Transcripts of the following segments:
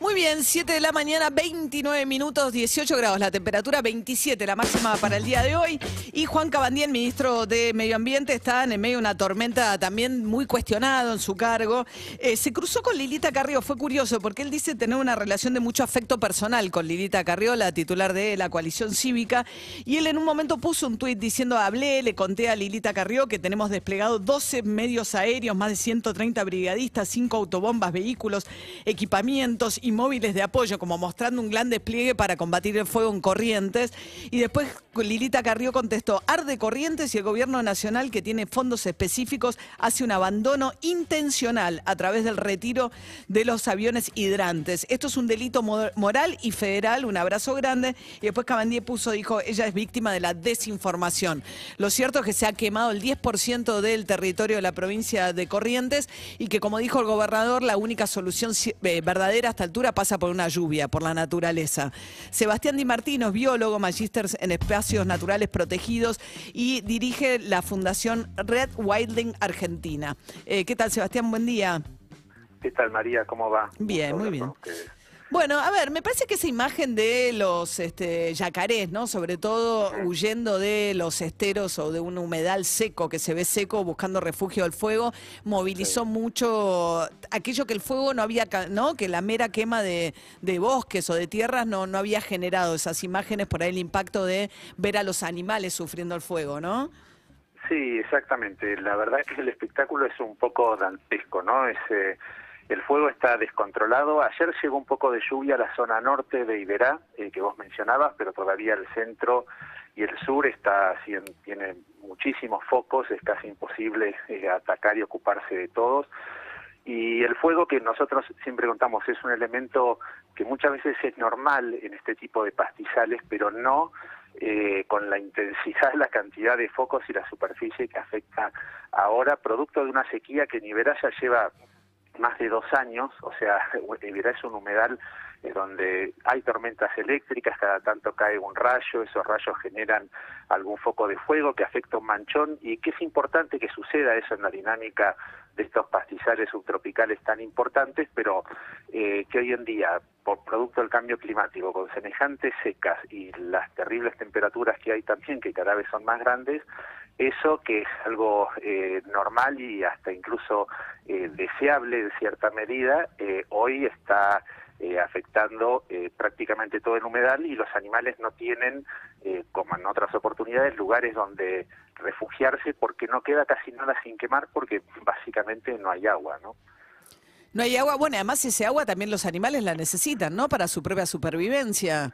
Muy bien, 7 de la mañana, 29 minutos, 18 grados la temperatura, 27 la máxima para el día de hoy. Y Juan Cabandía, ministro de Medio Ambiente, está en medio de una tormenta también muy cuestionado en su cargo. Eh, se cruzó con Lilita Carrió, fue curioso porque él dice tener una relación de mucho afecto personal con Lilita Carrió, la titular de la coalición cívica. Y él en un momento puso un tuit diciendo, hablé, le conté a Lilita Carrió que tenemos desplegado 12 medios aéreos, más de 130 brigadistas, 5 autobombas, vehículos, equipamientos móviles de apoyo, como mostrando un gran despliegue para combatir el fuego en Corrientes. Y después Lilita Carrió contestó, arde Corrientes y el gobierno nacional que tiene fondos específicos hace un abandono intencional a través del retiro de los aviones hidrantes. Esto es un delito mo- moral y federal, un abrazo grande. Y después Cabandier puso, dijo, ella es víctima de la desinformación. Lo cierto es que se ha quemado el 10% del territorio de la provincia de Corrientes y que, como dijo el gobernador, la única solución ci- eh, verdadera a esta pasa por una lluvia, por la naturaleza. Sebastián Di Martino es biólogo, magíster en espacios naturales protegidos y dirige la Fundación Red Wildling Argentina. Eh, ¿Qué tal, Sebastián? Buen día. ¿Qué tal, María? ¿Cómo va? Bien, muy bien. Bueno, a ver, me parece que esa imagen de los este, yacarés, ¿no? Sobre todo huyendo de los esteros o de un humedal seco que se ve seco buscando refugio del fuego, movilizó mucho aquello que el fuego no había, ¿no? Que la mera quema de, de bosques o de tierras no, no había generado esas imágenes por ahí el impacto de ver a los animales sufriendo el fuego, ¿no? Sí, exactamente. La verdad es que el espectáculo es un poco dantesco, ¿no? Es, eh, el fuego está descontrolado. Ayer llegó un poco de lluvia a la zona norte de Iberá, eh, que vos mencionabas, pero todavía el centro y el sur está tiene muchísimos focos, es casi imposible eh, atacar y ocuparse de todos. Y el fuego que nosotros siempre contamos es un elemento que muchas veces es normal en este tipo de pastizales, pero no eh, con la intensidad, la cantidad de focos y la superficie que afecta ahora, producto de una sequía que en Iberá ya lleva más de dos años, o sea, Iberá es un humedal eh, donde hay tormentas eléctricas, cada tanto cae un rayo, esos rayos generan algún foco de fuego que afecta un manchón y que es importante que suceda eso en la dinámica de estos pastizales subtropicales tan importantes, pero eh, que hoy en día, por producto del cambio climático, con semejantes secas y las terribles temperaturas que hay también, que cada vez son más grandes, eso que es algo eh, normal y hasta incluso eh, deseable en cierta medida, eh, hoy está eh, afectando eh, prácticamente todo el humedal y los animales no tienen, como en otras oportunidades, lugares donde refugiarse porque no queda casi nada sin quemar porque básicamente no hay agua, ¿no? No hay agua, bueno, además ese agua también los animales la necesitan, ¿no? Para su propia supervivencia.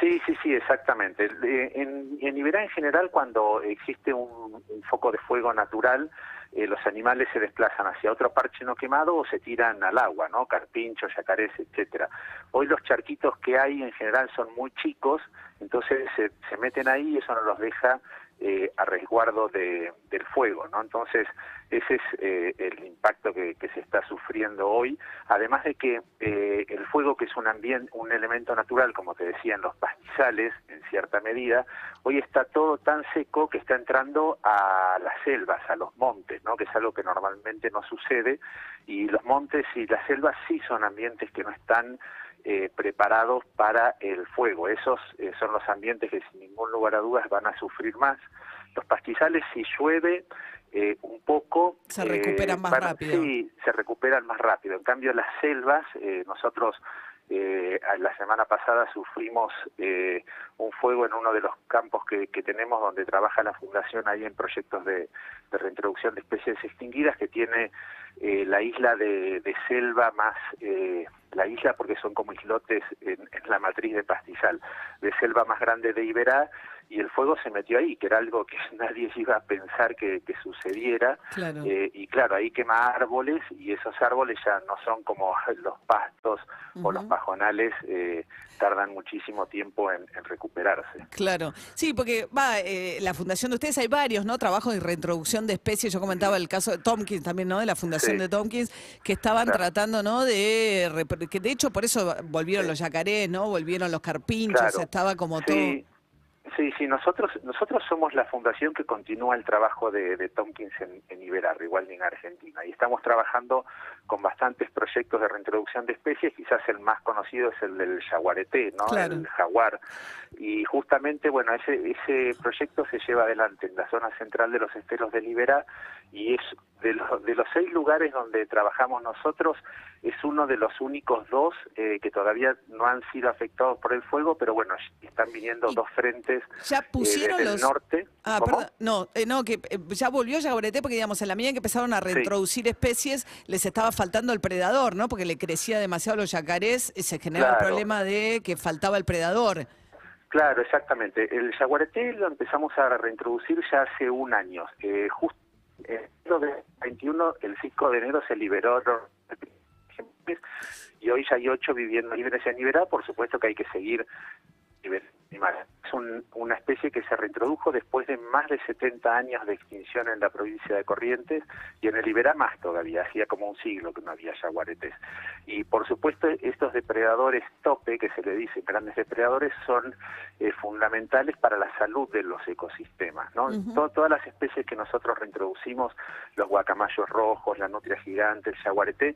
Sí, sí, sí, exactamente. En, en en general, cuando existe un, un foco de fuego natural, eh, los animales se desplazan hacia otro parche no quemado o se tiran al agua, ¿no? Carpinchos, yacarés, etcétera. Hoy los charquitos que hay en general son muy chicos, entonces se, se meten ahí y eso no los deja eh, a resguardo de, del fuego, ¿no? Entonces ese es eh, el impacto que, se está sufriendo hoy, además de que eh, el fuego, que es un ambiente, un elemento natural, como te decía, en los pastizales, en cierta medida, hoy está todo tan seco que está entrando a las selvas, a los montes, ¿no? que es algo que normalmente no sucede, y los montes y las selvas sí son ambientes que no están eh, preparados para el fuego. Esos eh, son los ambientes que sin ningún lugar a dudas van a sufrir más. Los pastizales, si llueve eh, un poco... Se recuperan más rápido. Sí, se recuperan más rápido. En cambio, las selvas, eh, nosotros eh, la semana pasada sufrimos eh, un fuego en uno de los campos que, que tenemos donde trabaja la fundación ahí en proyectos de, de reintroducción de especies extinguidas que tiene eh, la isla de, de selva más eh, la isla porque son como islotes en, en la matriz de pastizal. De selva más grande de Iberá y el fuego se metió ahí que era algo que nadie iba a pensar que, que sucediera. Claro. eh, y claro, ahí quema árboles y esos árboles ya no son como los pastos o los pajonales, eh, tardan muchísimo tiempo en, en recuperarse. Claro, sí, porque va, eh, la fundación de ustedes hay varios, ¿no? Trabajos de reintroducción de especies. Yo comentaba el caso de Tompkins también, ¿no? De la fundación Sí. de Tompkins, que estaban Claro. tratando, ¿no? De que de hecho por eso volvieron Sí. los yacarés, ¿no? Volvieron los carpinchos, Claro. estaba como Sí, Sí, sí, nosotros nosotros somos la fundación que continúa el trabajo de, de Tompkins en, en Iberarri, en Argentina, y estamos trabajando con bastantes proyectos de reintroducción de especies, quizás el más conocido es el del jaguarete, ¿no? Claro. El jaguar. Y justamente, bueno, ese, ese proyecto se lleva adelante en la zona central de los esteros de Iberá y es de los, de los seis lugares donde trabajamos nosotros, es uno de los únicos dos eh, que todavía no han sido afectados por el fuego, pero bueno, están viniendo Y dos frentes Ya eh, pusieron desde los... el norte. Ah. No, eh, no, que eh, ya volvió Yaguareté porque, digamos, en la medida en que empezaron a reintroducir especies, les estaba faltando el predador, ¿no? Porque le crecía demasiado los yacarés, eh, se generaba el problema de que faltaba el predador. Claro, exactamente. El jaguareté lo empezamos a reintroducir ya hace un año. Eh, justo de 21, el 5 de enero se liberó y hoy ya hay ocho viviendo libres en Iberá. Por supuesto que hay que seguir liberando animales. Es un- una especie que se reintrodujo después de más de 70 años de extinción en la provincia de Corrientes y en el Iberá más todavía, hacía como un siglo que no había jaguaretes. Y por supuesto estos depredadores tope, que se le dice grandes depredadores, son eh, fundamentales para la salud de los ecosistemas. ¿no? To- todas las especies que nosotros reintroducimos, los guacamayos rojos, la nutria gigante, el jaguarete,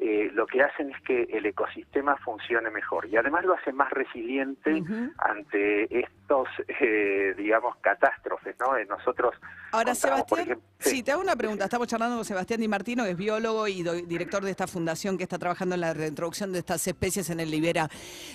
eh, lo que hacen es que el ecosistema funcione mejor y además lo hace más resiliente ante este, estos, eh, digamos, catástrofes. ¿no? Eh, nosotros Ahora, Sebastián, ejemplo- sí, te hago una pregunta. Estamos charlando con Sebastián Di Martino, que es biólogo y director de esta fundación que está trabajando en la reintroducción de estas especies en el Libera.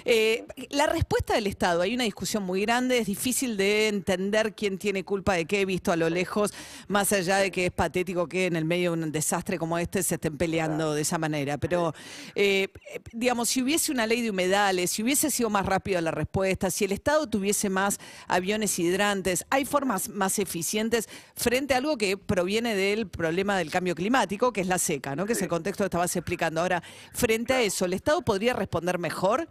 Eh, la respuesta del Estado, hay una discusión muy grande, es difícil de entender quién tiene culpa de qué, visto a lo lejos, más allá de que es patético que en el medio de un desastre como este se estén peleando de esa manera. Pero, eh, digamos, si hubiese una ley de humedales, si hubiese sido más rápida la respuesta, si el Estado tuviese más aviones hidrantes, hay formas más eficientes frente a algo que proviene del problema del cambio climático, que es la seca, ¿no? Que es el contexto que estabas explicando. Ahora, frente a eso, ¿el Estado podría responder mejor?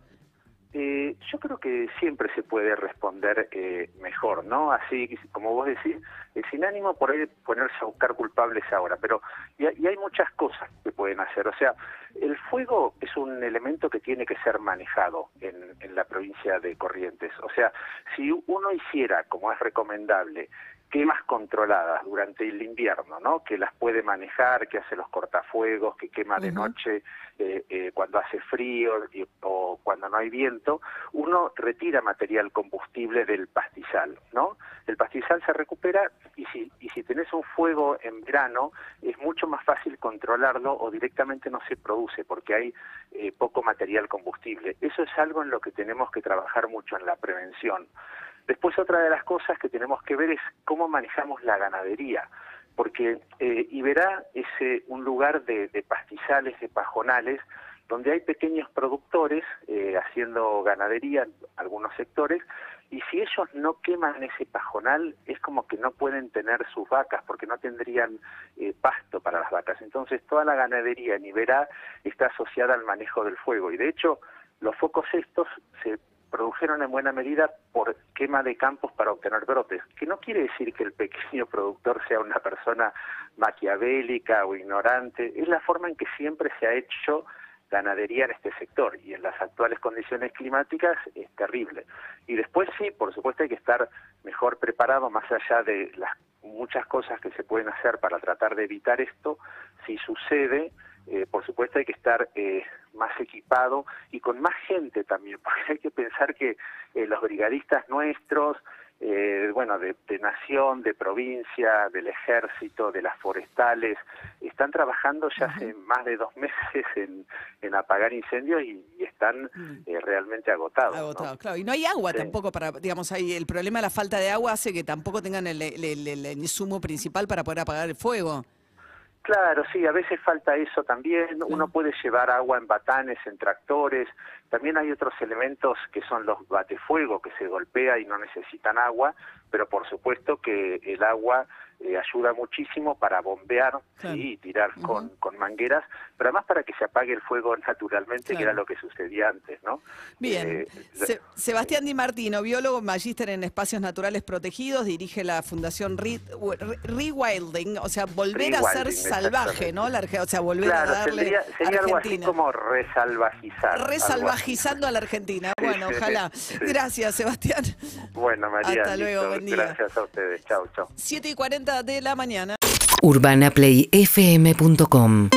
Eh, yo creo que siempre se puede responder eh, mejor, ¿no? Así como vos decís, eh, sin ánimo por ahí ponerse a buscar culpables ahora, pero y, hay- y hay muchas cosas que pueden hacer. O sea, el fuego es un elemento que tiene que ser manejado en, en la provincia de Corrientes. O sea, si uno hiciera, como es recomendable, quemas controladas durante el invierno, ¿no? Que las puede manejar, que hace los cortafuegos, que quema de noche eh, eh, cuando hace frío y- o cuando no hay viento, uno retira material combustible del pastizal, ¿no? El pastizal se recupera y si, y si tenés un fuego en verano es mucho más fácil controlarlo o directamente no se produce porque hay eh, poco material combustible. Eso es algo en lo que tenemos que trabajar mucho en la prevención. Después otra de las cosas que tenemos que ver es cómo manejamos la ganadería, porque eh, Iberá es eh, un lugar de, pastizales, de pajonales, donde hay pequeños productores eh, haciendo ganadería en algunos sectores, y si ellos no queman ese pajonal, es como que no pueden tener sus vacas, porque no tendrían pasto para las vacas. Entonces toda la ganadería en Iberá está asociada al manejo del fuego, y de hecho los focos estos se produjeron en buena medida por quema de campos para obtener brotes, que no quiere decir que el pequeño productor sea una persona maquiavélica o ignorante, es la forma en que siempre se ha hecho ganadería en este sector y en las actuales condiciones climáticas es terrible. Y después sí, por supuesto hay que estar mejor preparado más allá de las muchas cosas que se pueden hacer para tratar de evitar esto, si sucede, eh, por supuesto hay que estar eh, más equipado y con más gente también, porque hay que pensar que eh, los brigadistas nuestros, eh, bueno, de, de nación, de provincia, del ejército, de las forestales, están trabajando ya hace más de dos meses en, en apagar incendios y, y están eh, realmente agotados. ¿no? Agotado, claro. Y no hay agua Sí. tampoco para, digamos, ahí el problema de la falta de agua hace que tampoco tengan el, el- el- el insumo principal para poder apagar el fuego. Claro, sí, a veces falta eso también. Uno puede llevar agua en batanes, en tractores. También hay otros elementos que son los batefuego, que se golpea y no necesitan agua, pero por supuesto que el agua eh, ayuda muchísimo para bombear Claro. ¿sí? y tirar con, con mangueras, pero además para que se apague el fuego naturalmente, Claro. que era lo que sucedía antes, ¿no? Bien. Eh, Se- Sebastián Di Martino, biólogo, magíster en espacios naturales protegidos, dirige la Fundación Re- Re- Rewilding, o sea, volver a ser salvaje, ¿no? La o sea, volver claro, a darle sería, sería algo así como resalvajizar. algo Resalvajizando a la Argentina. Bueno, ojalá. Sí. Gracias, Sebastián. Bueno, María, Hasta luego, listo. buen día. gracias a ustedes. Chao, chao. 7 y 40 de la mañana. UrbanaPlayFM.com